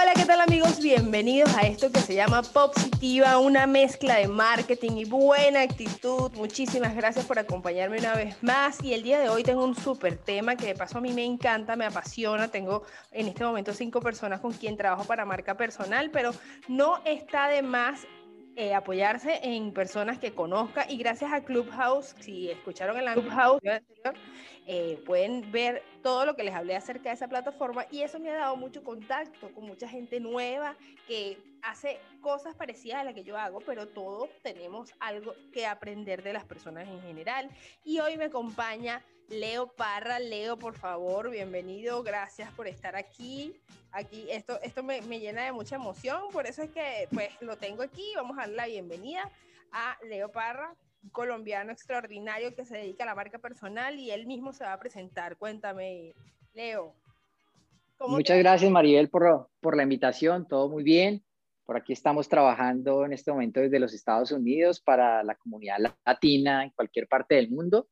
Hola, ¿qué tal amigos? Bienvenidos a esto que se llama Positiva, una mezcla de marketing y buena actitud. Muchísimas gracias por acompañarme una vez más. Y el día de hoy tengo un súper tema que de paso a mí me encanta, me apasiona. Tengo en este momento cinco personas con quien trabajo para marca personal, pero no está de más eh, apoyarse en personas que conozca y gracias a Clubhouse, si escucharon el Clubhouse eh, pueden ver todo lo que les hablé acerca de esa plataforma y eso me ha dado mucho contacto con mucha gente nueva que hace cosas parecidas a las que yo hago, pero todos tenemos algo que aprender de las personas en general. Y hoy me acompaña Leo Parra. Leo, por favor, bienvenido, gracias por estar aquí. Aquí, esto, esto me, me llena de mucha emoción, por eso es que pues lo tengo aquí. Vamos a dar la bienvenida a Leo Parra colombiano extraordinario que se dedica a la marca personal y él mismo se va a presentar. Cuéntame, Leo. Muchas gracias, Maribel, por, por la invitación. Todo muy bien. Por aquí estamos trabajando en este momento desde los Estados Unidos para la comunidad latina en cualquier parte del mundo.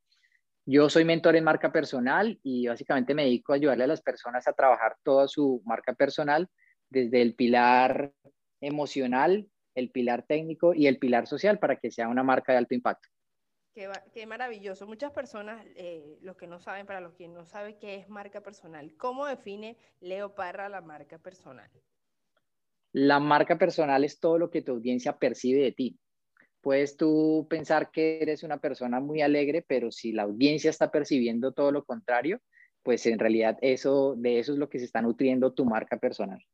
Yo soy mentor en marca personal y básicamente me dedico a ayudarle a las personas a trabajar toda su marca personal desde el pilar emocional el pilar técnico y el pilar social para que sea una marca de alto impacto. Qué, maravilloso. Muchas personas, eh, los que no saben, para los que no saben qué es marca personal, ¿cómo define Leo Parra la marca personal? La marca personal es todo lo que tu audiencia percibe de ti. Puedes tú pensar que eres una persona muy alegre, pero si la audiencia está percibiendo todo lo contrario, pues en realidad eso, de eso es lo que se está nutriendo tu marca personal.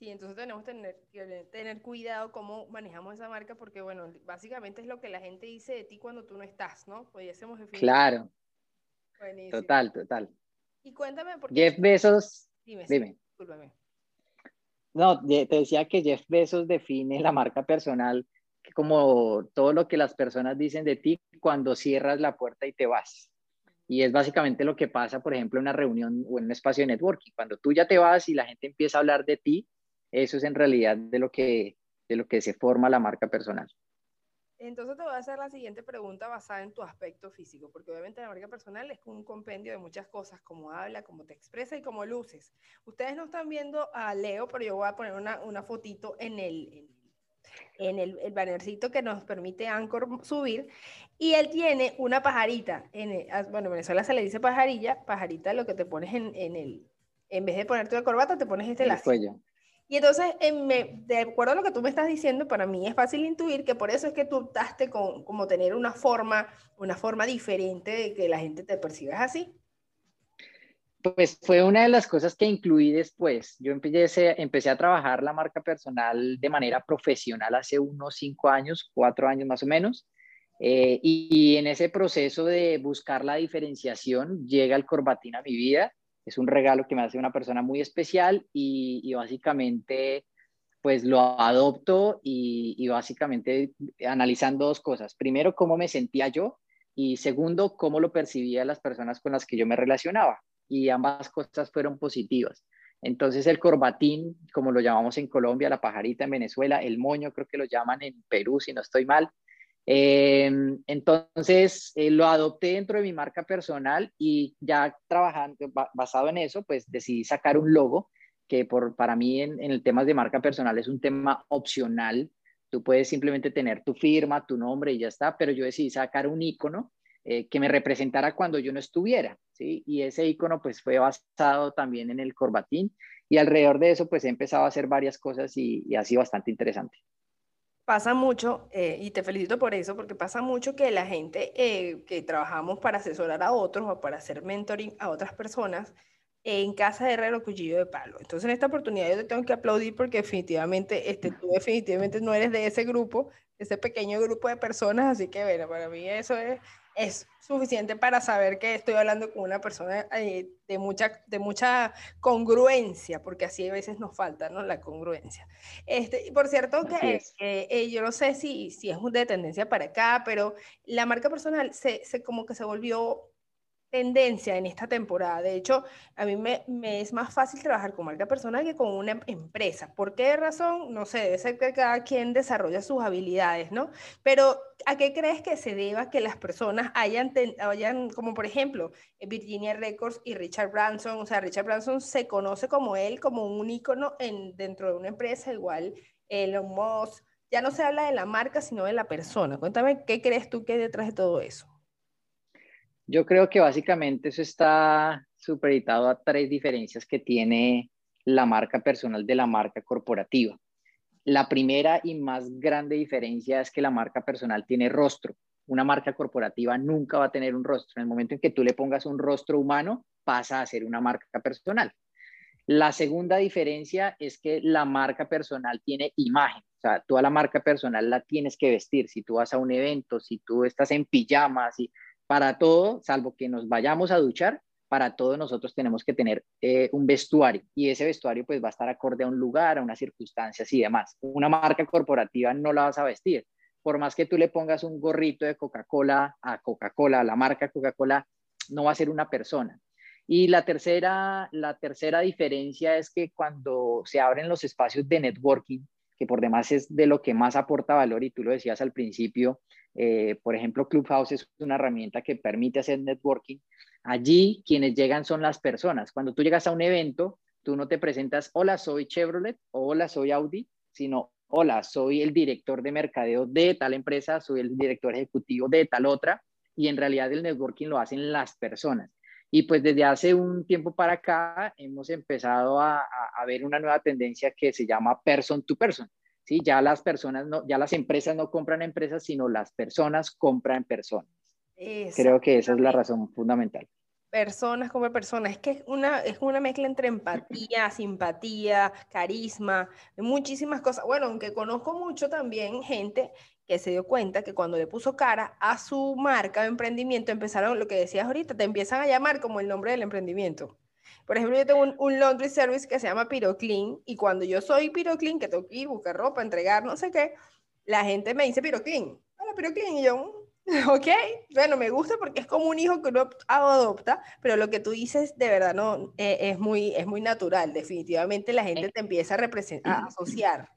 Sí, entonces tenemos que tener, cuidado cómo manejamos esa marca porque, bueno, básicamente es lo que la gente dice de ti cuando tú no estás, ¿no? Pudiésemos definir. Claro. Buenísimo. Total, total. Y cuéntame por qué... Jeff Bezos... Dime, dime. No, te decía que Jeff Bezos define la marca personal como todo lo que las personas dicen de ti cuando cierras la puerta y te vas. Y es básicamente lo que pasa, por ejemplo, en una reunión o en un espacio de networking. Cuando tú ya te vas y la gente empieza a hablar de ti, eso es en realidad de lo que, de lo que se forma la marca personal. Entonces te voy a hacer la siguiente pregunta basada en tu aspecto físico, porque obviamente la marca personal es un compendio de muchas cosas, como habla, como te expresa y como luces. Ustedes no están viendo a Leo, pero yo voy a poner una, una fotito en el, en el, el, bannercito que nos permite Anchor subir, y él tiene una pajarita, en ah, bueno, en Venezuela se le dice pajarilla, pajarita lo que te pones en, en el, en vez de ponerte la corbata, te pones este lazo. Y entonces, de acuerdo a lo que tú me estás diciendo, para mí es fácil intuir que por eso es que tú optaste con como tener una forma, una forma diferente de que la gente te perciba así. Pues fue una de las cosas que incluí después. Yo empecé, empecé a trabajar la marca personal de manera profesional hace unos cinco años, cuatro años más o menos. Eh, y, en ese proceso de buscar la diferenciación llega el corbatín a mi vida es un regalo que me hace una persona muy especial y, básicamente pues lo adopto y, básicamente analizando dos cosas. Primero, cómo me sentía yo y segundo, cómo lo percibía las personas con las que yo me relacionaba. Y ambas cosas fueron positivas. Entonces el corbatín, como lo llamamos en Colombia, la pajarita en Venezuela, el moño creo que lo llaman en Perú, si no estoy mal, Em, entonces eh, lo adopté dentro de mi marca personal y ya trabajando basado en eso, pues decidí sacar un logo que por, para mí en, el tema de marca personal es un tema opcional. Tú puedes simplemente tener tu firma, tu nombre y ya está, pero yo decidí sacar un icono eh, que me representara cuando yo no estuviera, ¿sí? Y ese icono pues fue basado también en el corbatín y alrededor de eso pues he empezado a hacer varias cosas y, y ha sido bastante interesante pasa mucho, eh, y te felicito por eso, porque pasa mucho que la gente eh, que trabajamos para asesorar a otros o para hacer mentoring a otras personas, en casa de herrero cuchillo de palo. Entonces en esta oportunidad yo te tengo que aplaudir porque definitivamente este, tú definitivamente no eres de ese grupo, ese pequeño grupo de personas, así que bueno, para mí eso es es suficiente para saber que estoy hablando con una persona eh, de, mucha, de mucha congruencia, porque así a veces nos falta ¿no? la congruencia. Este, y por cierto, que eh, yo no sé si, si es de tendencia para acá, pero la marca personal se, se como que se volvió tendencia en esta temporada. De hecho, a mí me, es más fácil trabajar con marca personal que con una empresa. ¿Por qué razón? No sé, debe ser que cada quien desarrolla sus habilidades, ¿no? Pero ¿a qué crees que se deba que las personas hayan, hayan como por ejemplo, Virginia Records y Richard Branson? O sea, Richard Branson se conoce como él, como un ícono en, dentro de una empresa, igual Elon Musk. Ya no se habla de la marca, sino de la persona. Cuéntame, ¿qué crees tú que hay detrás de todo eso? Yo creo que básicamente eso está supeditado a tres diferencias que tiene la marca personal de la marca corporativa. La primera y más grande diferencia es que la marca personal tiene rostro. Una marca corporativa nunca va a tener un rostro. En el momento en que tú le pongas un rostro humano, pasa a ser una marca personal. La segunda diferencia es que la marca personal tiene imagen. O sea, toda la marca personal la tienes que vestir. Si tú vas a un evento, si tú estás en pijamas, y para todo, salvo que nos vayamos a duchar, para todo nosotros tenemos que tener eh, un vestuario y ese vestuario pues va a estar acorde a un lugar, a unas circunstancias y demás. Una marca corporativa no la vas a vestir. Por más que tú le pongas un gorrito de Coca-Cola a Coca-Cola, la marca Coca-Cola, no va a ser una persona. Y la tercera, la tercera diferencia es que cuando se abren los espacios de networking, que por demás es de lo que más aporta valor, y tú lo decías al principio, eh, por ejemplo, Clubhouse es una herramienta que permite hacer networking. Allí quienes llegan son las personas. Cuando tú llegas a un evento, tú no te presentas, hola, soy Chevrolet o hola, soy Audi, sino, hola, soy el director de mercadeo de tal empresa, soy el director ejecutivo de tal otra, y en realidad el networking lo hacen las personas. Y pues desde hace un tiempo para acá hemos empezado a, a ver una nueva tendencia que se llama person to person. ¿Sí? Ya las personas, no, ya las empresas no compran empresas, sino las personas compran personas. Creo que esa es la razón fundamental. Personas como personas, es que es una, es una mezcla entre empatía, simpatía, carisma, muchísimas cosas. Bueno, aunque conozco mucho también gente que se dio cuenta que cuando le puso cara a su marca de emprendimiento, empezaron lo que decías ahorita, te empiezan a llamar como el nombre del emprendimiento. Por ejemplo, yo tengo un, laundry service que se llama Piroclean y cuando yo soy Piroclean, que tengo que ir, buscar ropa, entregar, no sé qué, la gente me dice Piroclean. Hola, Piroclean. Y yo, ok, bueno, me gusta porque es como un hijo que uno adopta, pero lo que tú dices de verdad no eh, es, muy, es muy natural. Definitivamente la gente te empieza a, representar, a asociar.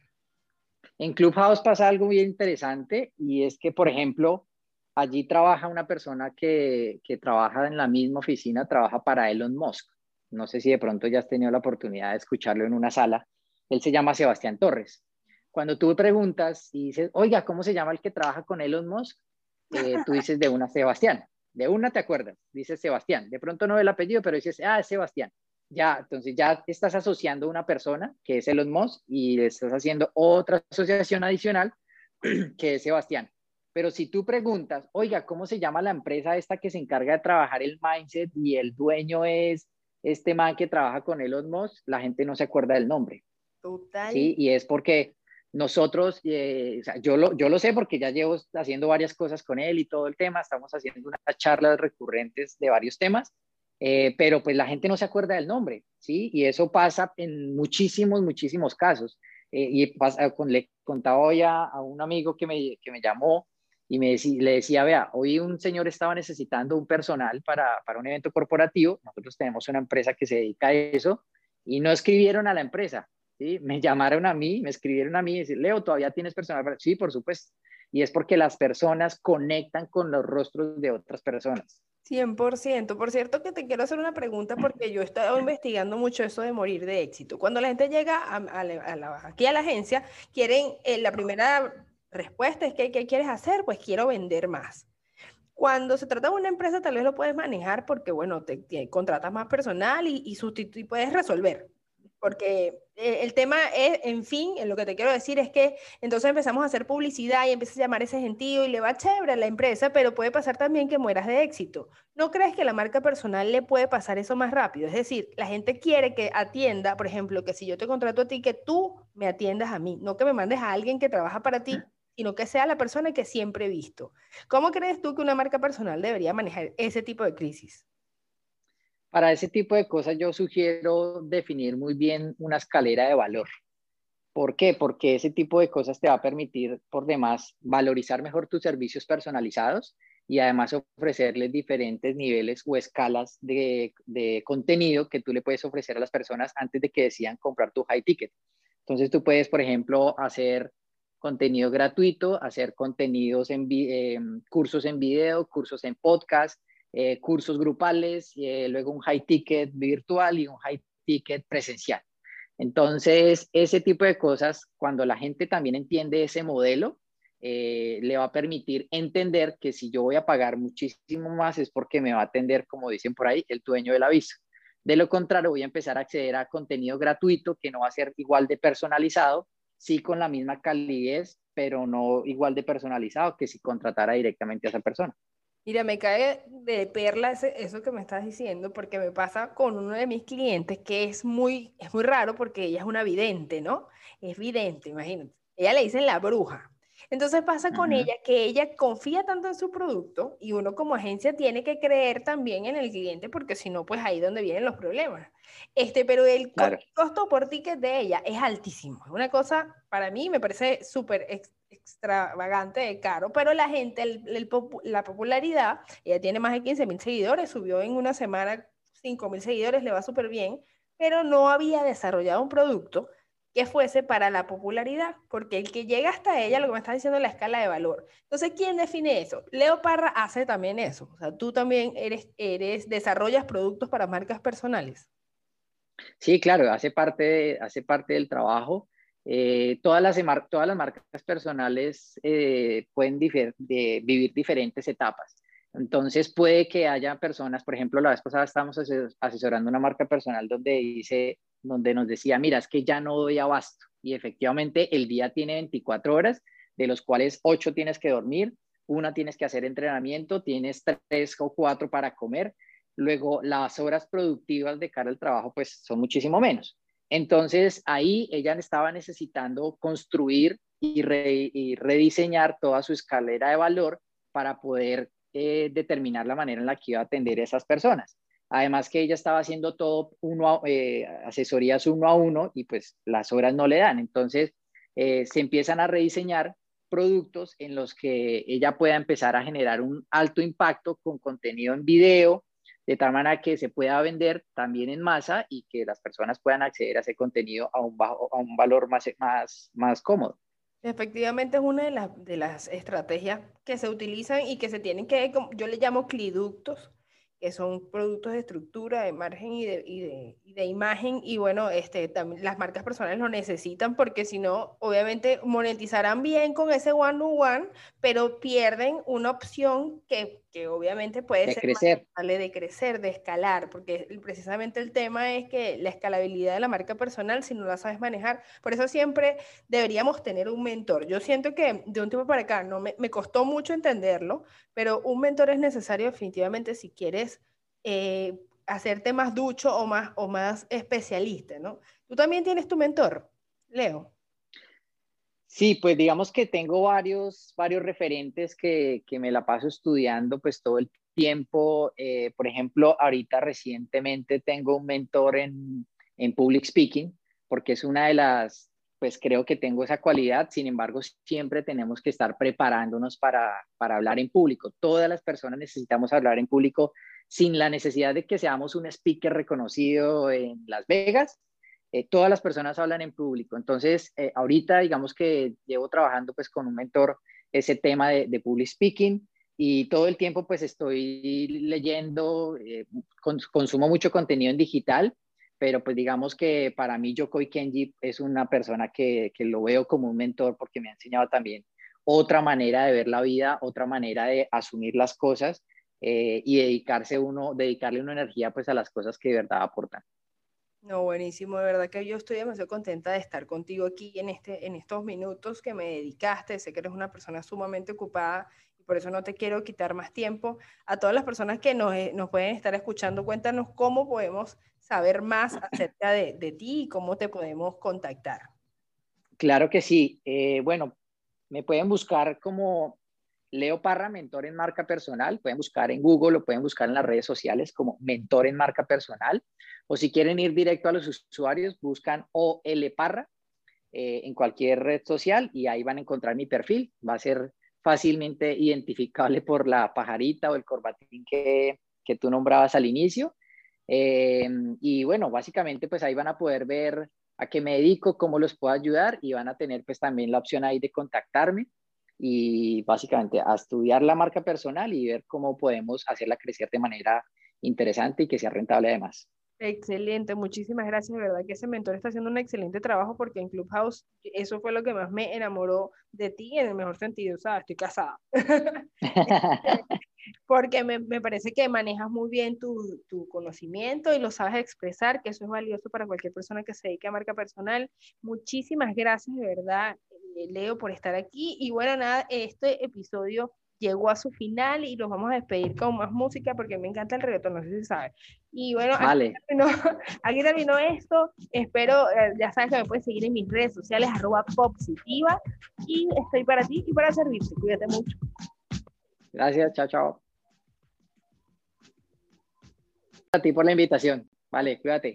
En Clubhouse pasa algo muy interesante y es que, por ejemplo, allí trabaja una persona que, que trabaja en la misma oficina, trabaja para Elon Musk no sé si de pronto ya has tenido la oportunidad de escucharlo en una sala, él se llama Sebastián Torres. Cuando tú preguntas y dices, oiga, ¿cómo se llama el que trabaja con Elon Musk? Eh, tú dices de una Sebastián, de una te acuerdas, dices Sebastián, de pronto no el apellido, pero dices, ah, es Sebastián. Ya, entonces ya estás asociando una persona que es Elon Musk y estás haciendo otra asociación adicional que es Sebastián. Pero si tú preguntas, oiga, ¿cómo se llama la empresa esta que se encarga de trabajar el mindset y el dueño es este man que trabaja con Elon Musk, la gente no se acuerda del nombre. Total. Sí, y es porque nosotros, eh, yo, lo, yo lo sé porque ya llevo haciendo varias cosas con él y todo el tema, estamos haciendo unas charlas recurrentes de varios temas, eh, pero pues la gente no se acuerda del nombre, ¿sí? Y eso pasa en muchísimos, muchísimos casos. Eh, y pasa, con, le contaba hoy a, a un amigo que me, que me llamó y me le decía, vea, hoy un señor estaba necesitando un personal para, para un evento corporativo, nosotros tenemos una empresa que se dedica a eso, y no escribieron a la empresa, ¿sí? Me llamaron a mí, me escribieron a mí y decir, Leo, ¿todavía tienes personal? Sí, por supuesto. Y es porque las personas conectan con los rostros de otras personas. 100%. Por cierto que te quiero hacer una pregunta porque yo he estado investigando mucho eso de morir de éxito. Cuando la gente llega a, aquí a la agencia, quieren eh, la primera respuesta es que, ¿qué quieres hacer? Pues quiero vender más. Cuando se trata de una empresa, tal vez lo puedes manejar porque, bueno, te, contratas más personal y, y, y puedes resolver. Porque eh, el tema es, en fin, lo que te quiero decir es que entonces empezamos a hacer publicidad y empiezas a llamar ese gentío y le va chévere a la empresa, pero puede pasar también que mueras de éxito. ¿No crees que la marca personal le puede pasar eso más rápido? Es decir, la gente quiere que atienda, por ejemplo, que si yo te contrato a ti, que tú me atiendas a mí, no que me mandes a alguien que trabaja para ti sino que sea la persona que siempre he visto. ¿Cómo crees tú que una marca personal debería manejar ese tipo de crisis? Para ese tipo de cosas yo sugiero definir muy bien una escalera de valor. ¿Por qué? Porque ese tipo de cosas te va a permitir, por demás, valorizar mejor tus servicios personalizados y además ofrecerles diferentes niveles o escalas de, de, contenido que tú le puedes ofrecer a las personas antes de que decidan comprar tu high ticket. Entonces tú puedes, por ejemplo, hacer contenido gratuito, hacer contenidos en eh, cursos en video, cursos en podcast, eh, cursos grupales, eh, luego un high ticket virtual y un high ticket presencial. Entonces, ese tipo de cosas, cuando la gente también entiende ese modelo, eh, le va a permitir entender que si yo voy a pagar muchísimo más es porque me va a atender, como dicen por ahí, el dueño del aviso. De lo contrario, voy a empezar a acceder a contenido gratuito que no va a ser igual de personalizado, sí con la misma calidez, pero no igual de personalizado que si contratara directamente a esa persona. Mira, me cae de perla eso que me estás diciendo, porque me pasa con uno de mis clientes que es muy, es muy raro porque ella es una vidente, ¿no? Es vidente, imagínate. Ella le dicen la bruja. Entonces pasa con ella que ella confía tanto en su producto y uno como agencia tiene que creer también en el cliente porque si no, pues ahí es donde vienen los problemas. Este, pero el costo por ticket de ella es altísimo. Es una cosa, para mí me parece súper extravagante de caro, pero la gente, la popularidad, ella tiene más de 15 mil seguidores, subió en una semana 5 mil seguidores, le va súper bien, pero no había desarrollado un producto que fuese para la popularidad, porque el que llega hasta ella, lo que me está diciendo es la escala de valor. Entonces, ¿quién define eso? Leo Parra hace también eso. O sea, tú también eres, eres desarrollas productos para marcas personales. Sí, claro, hace parte, hace parte del trabajo. Eh, todas, las, todas las marcas personales eh, pueden de, vivir diferentes etapas. Entonces puede que haya personas, por ejemplo, la vez pasada estábamos asesorando una marca personal donde dice, donde nos decía, mira, es que ya no doy abasto. Y efectivamente el día tiene 24 horas, de los cuales 8 tienes que dormir, una tienes que hacer entrenamiento, tienes 3 o 4 para comer. Luego las horas productivas de cara al trabajo pues son muchísimo menos. Entonces ahí ella estaba necesitando construir y, rediseñar toda su escalera de valor para poder eh, determinar la manera en la que iba a atender a esas personas. Además que ella estaba haciendo todo uno, eh, asesorías uno a uno y pues las horas no le dan. Entonces eh, se empiezan a rediseñar productos en los que ella pueda empezar a generar un alto impacto con contenido en video, de tal manera que se pueda vender también en masa y que las personas puedan acceder a ese contenido a un, bajo, a un valor más, más, más cómodo. Efectivamente es una de las, de las estrategias que se utilizan y que se tienen que, yo le llamo cliductos, que son productos de estructura, de margen y de, y de, de imagen. Y bueno, este, también las marcas personales lo necesitan porque si no, obviamente monetizarán bien con ese one-on-one, pero pierden una opción que, que obviamente puede ser crecer. de crecer, de escalar, porque precisamente el tema es que la escalabilidad de la marca personal, si no la sabes manejar, por eso siempre deberíamos tener un mentor. Yo siento que de un tiempo para acá no me, me costó mucho entenderlo, pero un mentor es necesario definitivamente si quieres eh, hacerte más ducho o más, o más especialista, ¿no? Tú también tienes tu mentor, Leo. Sí, pues digamos que tengo varios, varios referentes que, que me la paso estudiando pues todo el tiempo. Eh, por ejemplo, ahorita recientemente tengo un mentor en, en public speaking, porque es una de las, pues creo que tengo esa cualidad, sin embargo, siempre tenemos que estar preparándonos para, para hablar en público. Todas las personas necesitamos hablar en público sin la necesidad de que seamos un speaker reconocido en Las Vegas. Eh, todas las personas hablan en público. Entonces, eh, ahorita digamos que llevo trabajando pues con un mentor ese tema de, de public speaking y todo el tiempo pues estoy leyendo, eh, consumo mucho contenido en digital pero pues digamos que para mí Yokoi Kenji es una persona que, que, lo veo como un mentor porque me ha enseñado también otra manera de ver la vida, otra manera de asumir las cosas eh, y dedicarse uno, dedicarle una energía pues a las cosas que de verdad aportan. No, buenísimo, de verdad que yo estoy demasiado contenta de estar contigo aquí en, este, en estos minutos que me dedicaste. Sé que eres una persona sumamente ocupada y por eso no te quiero quitar más tiempo. A todas las personas que nos, eh, nos pueden estar escuchando, cuéntanos cómo podemos saber más acerca de, de ti y cómo te podemos contactar. Claro que sí. Eh, bueno, me pueden buscar como Leo Parra, mentor en marca personal. Pueden buscar en Google o pueden buscar en las redes sociales como mentor en marca personal. O si quieren ir directo a los usuarios, buscan OL Parra eh, en cualquier red social y ahí van a encontrar mi perfil. Va a ser fácilmente identificable por la pajarita o el corbatín que, que tú nombrabas al inicio. Eh, y bueno, básicamente pues ahí van a poder ver a qué me dedico, cómo los puedo ayudar y van a tener pues también la opción ahí de contactarme y básicamente a estudiar la marca personal y ver cómo podemos hacerla crecer de manera interesante y que sea rentable además. Excelente, muchísimas gracias, de verdad que ese mentor está haciendo un excelente trabajo porque en Clubhouse eso fue lo que más me enamoró de ti en el mejor sentido, o sea, estoy casada. porque me, me, parece que manejas muy bien tu, tu, conocimiento y lo sabes expresar, que eso es valioso para cualquier persona que se dedique a marca personal. Muchísimas gracias, de verdad, eh, Leo, por estar aquí. Y bueno, nada, este episodio llegó a su final y los vamos a despedir con más música porque me encanta el reggaetón, no sé si sabes. Y bueno, aquí, terminó, esto. Espero, eh, ya sabes que me puedes seguir en mis redes sociales, arroba popsitiva. Y estoy para ti y para servirte. Cuídate mucho. Gracias, chao, chao. A ti por la invitación. Vale, cuídate.